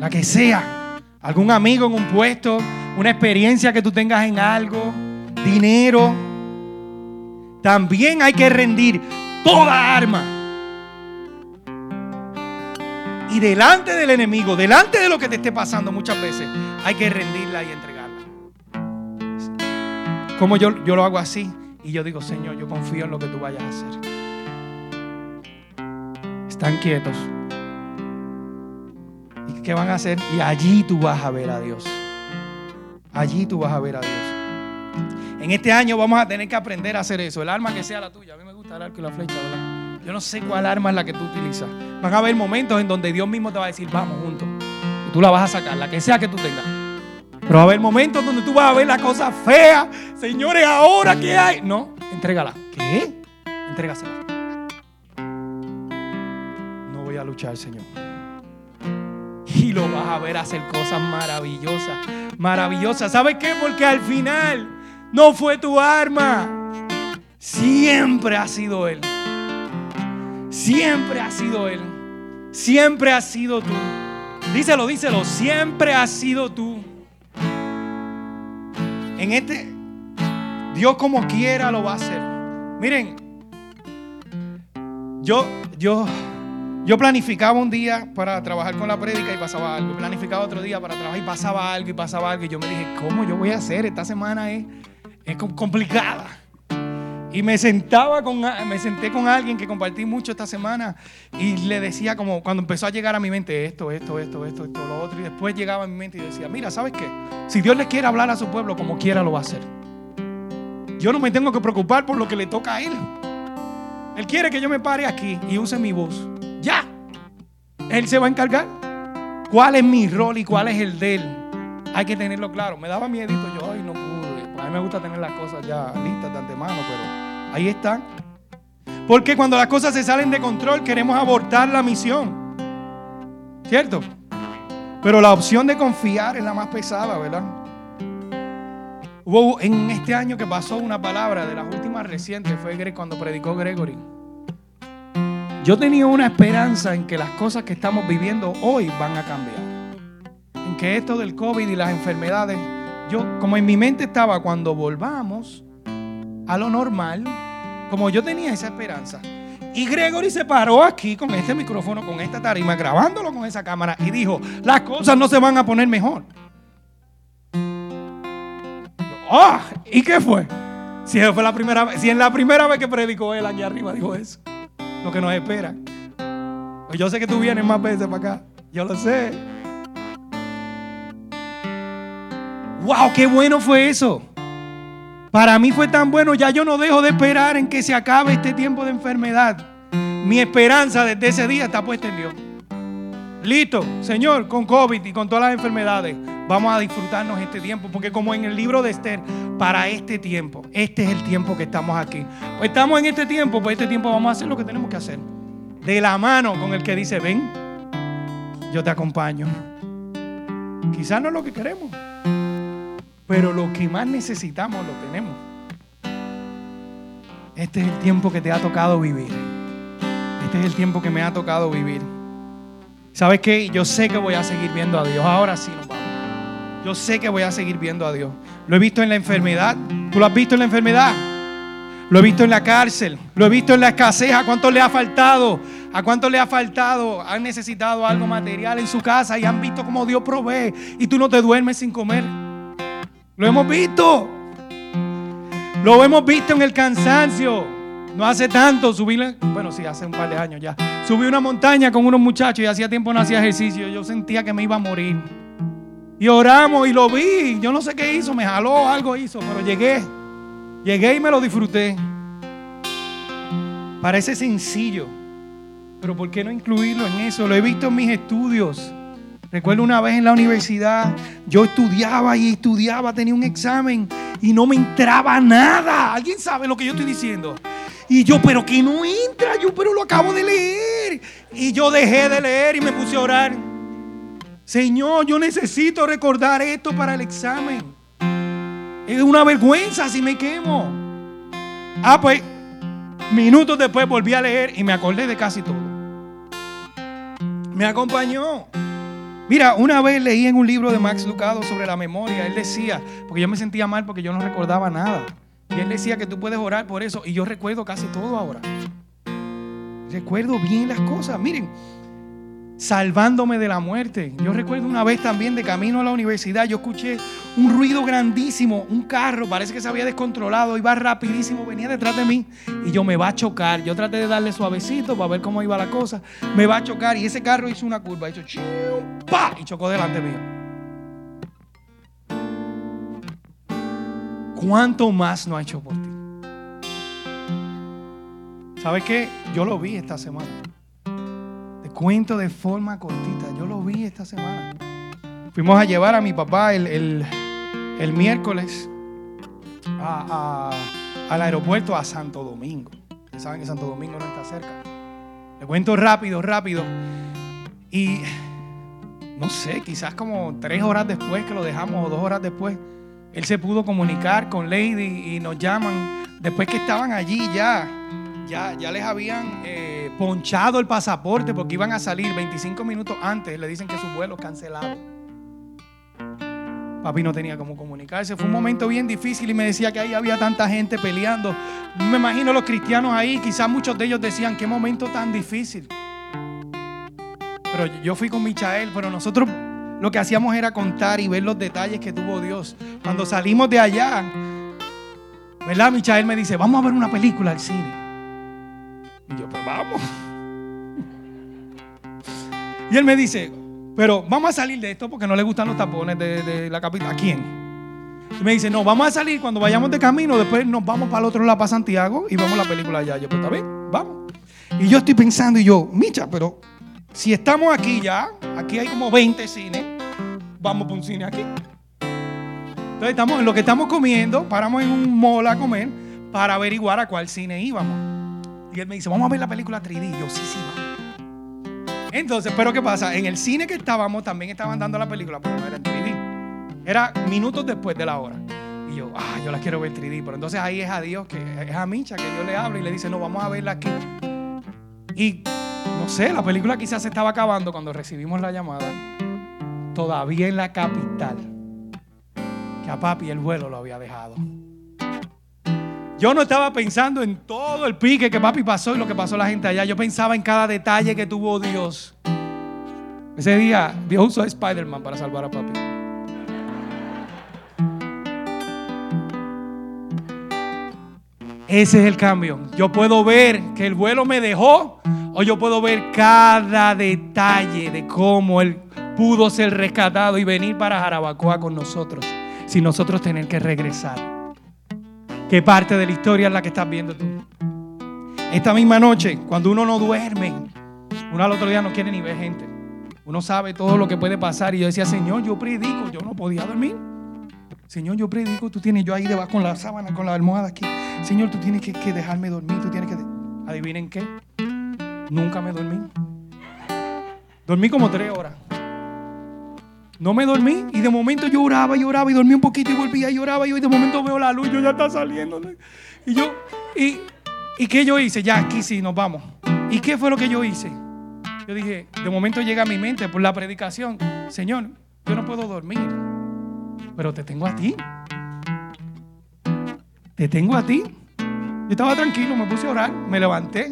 S1: La que sea. Algún amigo en un puesto, una experiencia que tú tengas en algo, dinero. También hay que rendir toda arma. Y delante del enemigo, delante de lo que te esté pasando muchas veces, hay que rendirla y entregarla. Como yo, yo lo hago así. Y yo digo, Señor, yo confío en lo que tú vayas a hacer. Están quietos. ¿Y qué van a hacer? Y allí tú vas a ver a Dios. Allí tú vas a ver a Dios. En este año vamos a tener que aprender a hacer eso. El arma que sea la tuya. A mí me gusta el arco y la flecha, ¿verdad? Yo no sé cuál arma es la que tú utilizas. Van a haber momentos en donde Dios mismo te va a decir, vamos juntos. Y tú la vas a sacar, la que sea que tú tengas. Pero va a haber momentos donde tú vas a ver la cosa fea. Señores, ahora qué hay. No, entrégala. ¿Qué? Entrégasela. No voy a luchar, Señor. Y lo vas a ver hacer cosas maravillosas. Maravillosas. ¿Sabes qué? Porque al final no fue tu arma. Siempre ha sido Él. Siempre ha sido Él. Siempre ha sido tú. Díselo, díselo. Siempre ha sido tú. En este, Dios como quiera lo va a hacer. Miren, yo, yo, yo planificaba un día para trabajar con la prédica y pasaba algo. Planificaba otro día para trabajar y pasaba algo y pasaba algo. Y yo me dije, ¿cómo yo voy a hacer? Esta semana es, es complicada. Y me sentaba con, me senté con alguien que compartí mucho esta semana y le decía como cuando empezó a llegar a mi mente esto, esto, esto, esto, esto, lo otro. Y después llegaba a mi mente y decía, mira, ¿sabes qué? Si Dios le quiere hablar a su pueblo como quiera, lo va a hacer. Yo no me tengo que preocupar por lo que le toca a Él. Él quiere que yo me pare aquí y use mi voz. Ya. Él se va a encargar. ¿Cuál es mi rol y cuál es el de Él? Hay que tenerlo claro. Me daba miedito. Yo, ay, no pude. A mí me gusta tener las cosas ya listas de antemano, pero ahí está. Porque cuando las cosas se salen de control, queremos abortar la misión. ¿Cierto? Pero la opción de confiar es la más pesada, ¿verdad? Hubo en este año que pasó una palabra de las últimas recientes, fue cuando predicó Gregory. Yo tenía una esperanza en que las cosas que estamos viviendo hoy van a cambiar. En que esto del COVID y las enfermedades, yo como en mi mente estaba cuando volvamos a lo normal, como yo tenía esa esperanza. Y Gregory se paró aquí con este micrófono, con esta tarima, grabándolo con esa cámara y dijo, las cosas no se van a poner mejor. ¡Ah! ¿Y qué fue? Si fue la primera vez, si en la primera vez que predicó él aquí arriba dijo eso, lo que nos espera. Pues yo sé que tú vienes más veces para acá. Yo lo sé. ¡Wow! ¡Qué bueno fue eso! Para mí fue tan bueno, ya yo no dejo de esperar en que se acabe este tiempo de enfermedad. Mi esperanza desde ese día está puesta en Dios. Listo, Señor, con COVID y con todas las enfermedades, vamos a disfrutarnos este tiempo, porque como en el libro de Esther, para este tiempo, este es el tiempo que estamos aquí. Pues estamos en este tiempo, pues este tiempo vamos a hacer lo que tenemos que hacer. De la mano con el que dice, ven, yo te acompaño. Quizás no es lo que queremos, pero lo que más necesitamos lo tenemos. Este es el tiempo que te ha tocado vivir. Este es el tiempo que me ha tocado vivir. ¿Sabes qué? Yo sé que voy a seguir viendo a Dios. Ahora sí nos vamos. Yo sé que voy a seguir viendo a Dios. Lo he visto en la enfermedad. ¿Tú lo has visto en la enfermedad? Lo he visto en la cárcel. Lo he visto en la escasez. ¿A cuánto le ha faltado? ¿A cuánto le ha faltado? Han necesitado algo material en su casa y han visto cómo Dios provee. Y tú no te duermes sin comer. Lo hemos visto. Lo hemos visto en el cansancio. No hace tanto subí, bueno, sí, hace un par de años ya. Subí una montaña con unos muchachos y hacía tiempo no hacía ejercicio. Yo sentía que me iba a morir. Y oramos y lo vi. Yo no sé qué hizo, me jaló, algo hizo, pero llegué. Llegué y me lo disfruté. Parece sencillo, pero ¿por qué no incluirlo en eso? Lo he visto en mis estudios. Recuerdo una vez en la universidad, yo estudiaba y estudiaba, tenía un examen y no me entraba nada. ¿Alguien sabe lo que yo estoy diciendo? Y yo, pero que no entra, yo, pero lo acabo de leer. Y yo dejé de leer y me puse a orar. Señor, yo necesito recordar esto para el examen. Es una vergüenza si me quemo. Ah, pues minutos después volví a leer y me acordé de casi todo. Me acompañó. Mira, una vez leí en un libro de Max Lucado sobre la memoria, él decía, porque yo me sentía mal porque yo no recordaba nada. Y él decía que tú puedes orar por eso. Y yo recuerdo casi todo ahora. Recuerdo bien las cosas. Miren, salvándome de la muerte. Yo recuerdo una vez también de camino a la universidad, yo escuché un ruido grandísimo, un carro, parece que se había descontrolado, iba rapidísimo, venía detrás de mí y yo me va a chocar. Yo traté de darle suavecito para ver cómo iba la cosa. Me va a chocar y ese carro hizo una curva, hizo ¡pa! y chocó delante mío. ¿Cuánto más no ha hecho por ti? ¿Sabes qué? Yo lo vi esta semana cuento de forma cortita. Yo lo vi esta semana. Fuimos a llevar a mi papá el, miércoles al aeropuerto a Santo Domingo. Ustedes saben que Santo Domingo no está cerca. Le cuento rápido, rápido. Y no sé, quizás como tres horas después que lo dejamos o dos horas después, él se pudo comunicar con Lady y nos llaman después que estaban allí ya ya, ya les habían eh, ponchado el pasaporte porque iban a salir 25 minutos antes. Le dicen que su vuelo cancelado. Papi no tenía cómo comunicarse. Fue un momento bien difícil y me decía que ahí había tanta gente peleando. Me imagino los cristianos ahí, quizás muchos de ellos decían, qué momento tan difícil. Pero yo fui con Michael, pero nosotros lo que hacíamos era contar y ver los detalles que tuvo Dios. Cuando salimos de allá, ¿verdad? Michael me dice, vamos a ver una película al cine. Y yo, pues vamos. Y él me dice, pero vamos a salir de esto porque no le gustan los tapones de, la capital. ¿A quién? Y me dice, no, vamos a salir cuando vayamos de camino, después nos vamos para el otro lado, para Santiago, y vamos a la película allá. Yo, pues está bien, vamos. Y yo estoy pensando, y yo, Micha, pero si estamos aquí ya, aquí hay como 20 cines, vamos para un cine aquí. Entonces estamos en lo que estamos comiendo, paramos en un mall a comer para averiguar a cuál cine íbamos. Y él me dice, vamos a ver la película 3D. Y yo, sí, sí, vamos. Entonces, pero ¿qué pasa? En el cine que estábamos también estaban dando la película, pero no era en 3D. Era minutos después de la hora. Y yo, ah, yo la quiero ver 3D. Pero entonces ahí es a Dios, que es a Micha, que yo le hablo y le dice, no, vamos a verla aquí. Y no sé, la película quizás se estaba acabando cuando recibimos la llamada. Todavía en la capital. Que a papi el vuelo lo había dejado. Yo no estaba pensando en todo el pique que papi pasó y lo que pasó la gente allá. Yo pensaba en cada detalle que tuvo Dios. Ese día Dios usó a Spider-Man para salvar a papi. Ese es el cambio. Yo puedo ver que el vuelo me dejó Hoy yo puedo ver cada detalle de cómo Él pudo ser rescatado y venir para Jarabacoa con nosotros, sin nosotros tener que regresar. ¿Qué parte de la historia es la que estás viendo tú? Esta misma noche, cuando uno no duerme, uno al otro día no quiere ni ver gente. Uno sabe todo lo que puede pasar. Y yo decía, Señor, yo predico. Yo no podía dormir. Señor, yo predico. Tú tienes yo ahí debajo con la sábana, con la almohada aquí. Señor, tú tienes que, que dejarme dormir. Tú tienes que. Adivinen qué. Nunca me dormí. Dormí como tres horas. No me dormí y de momento lloraba, lloraba y dormí un poquito y volvía y lloraba y de momento veo la luz, yo ya está saliendo. Y yo, y, ¿y qué yo hice? Ya aquí sí, nos vamos. ¿Y qué fue lo que yo hice? Yo dije, de momento llega a mi mente por la predicación, Señor, yo no puedo dormir, pero te tengo a ti. Te tengo a ti. Yo estaba tranquilo, me puse a orar, me levanté,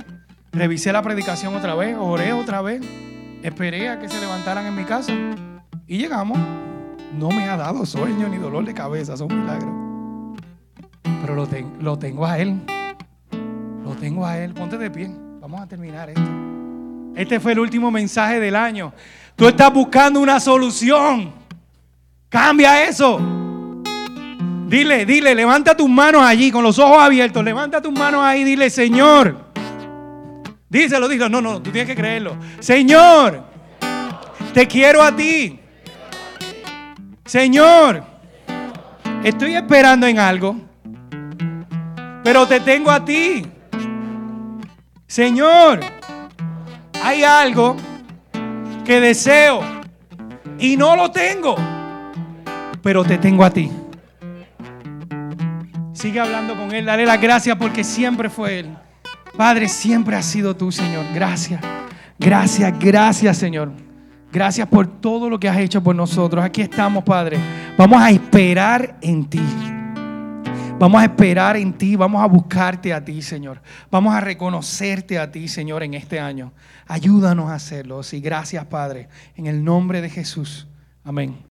S1: revisé la predicación otra vez, oré otra vez, esperé a que se levantaran en mi casa y llegamos. No me ha dado sueño ni dolor de cabeza, son milagros. Pero lo, lo tengo a Él. Lo tengo a Él. Ponte de pie. Vamos a terminar esto. Este fue el último mensaje del año. Tú estás buscando una solución. Cambia eso. Dile, dile, levanta tus manos allí con los ojos abiertos. Levanta tus manos ahí. Dile, Señor. Díselo, díselo. No, no, tú tienes que creerlo. Señor, te quiero a ti. Señor, estoy esperando en algo, pero te tengo a ti. Señor, hay algo que deseo y no lo tengo, pero te tengo a ti. Sigue hablando con Él, dale las gracias porque siempre fue Él. Padre, siempre has sido tú, Señor. Gracias, gracias, gracias, Señor. Gracias por todo lo que has hecho por nosotros. Aquí estamos, Padre. Vamos a esperar en ti. Vamos a esperar en ti, vamos a buscarte a ti, Señor. Vamos a reconocerte a ti, Señor, en este año. Ayúdanos a hacerlo. Sí, gracias, Padre. En el nombre de Jesús. Amén.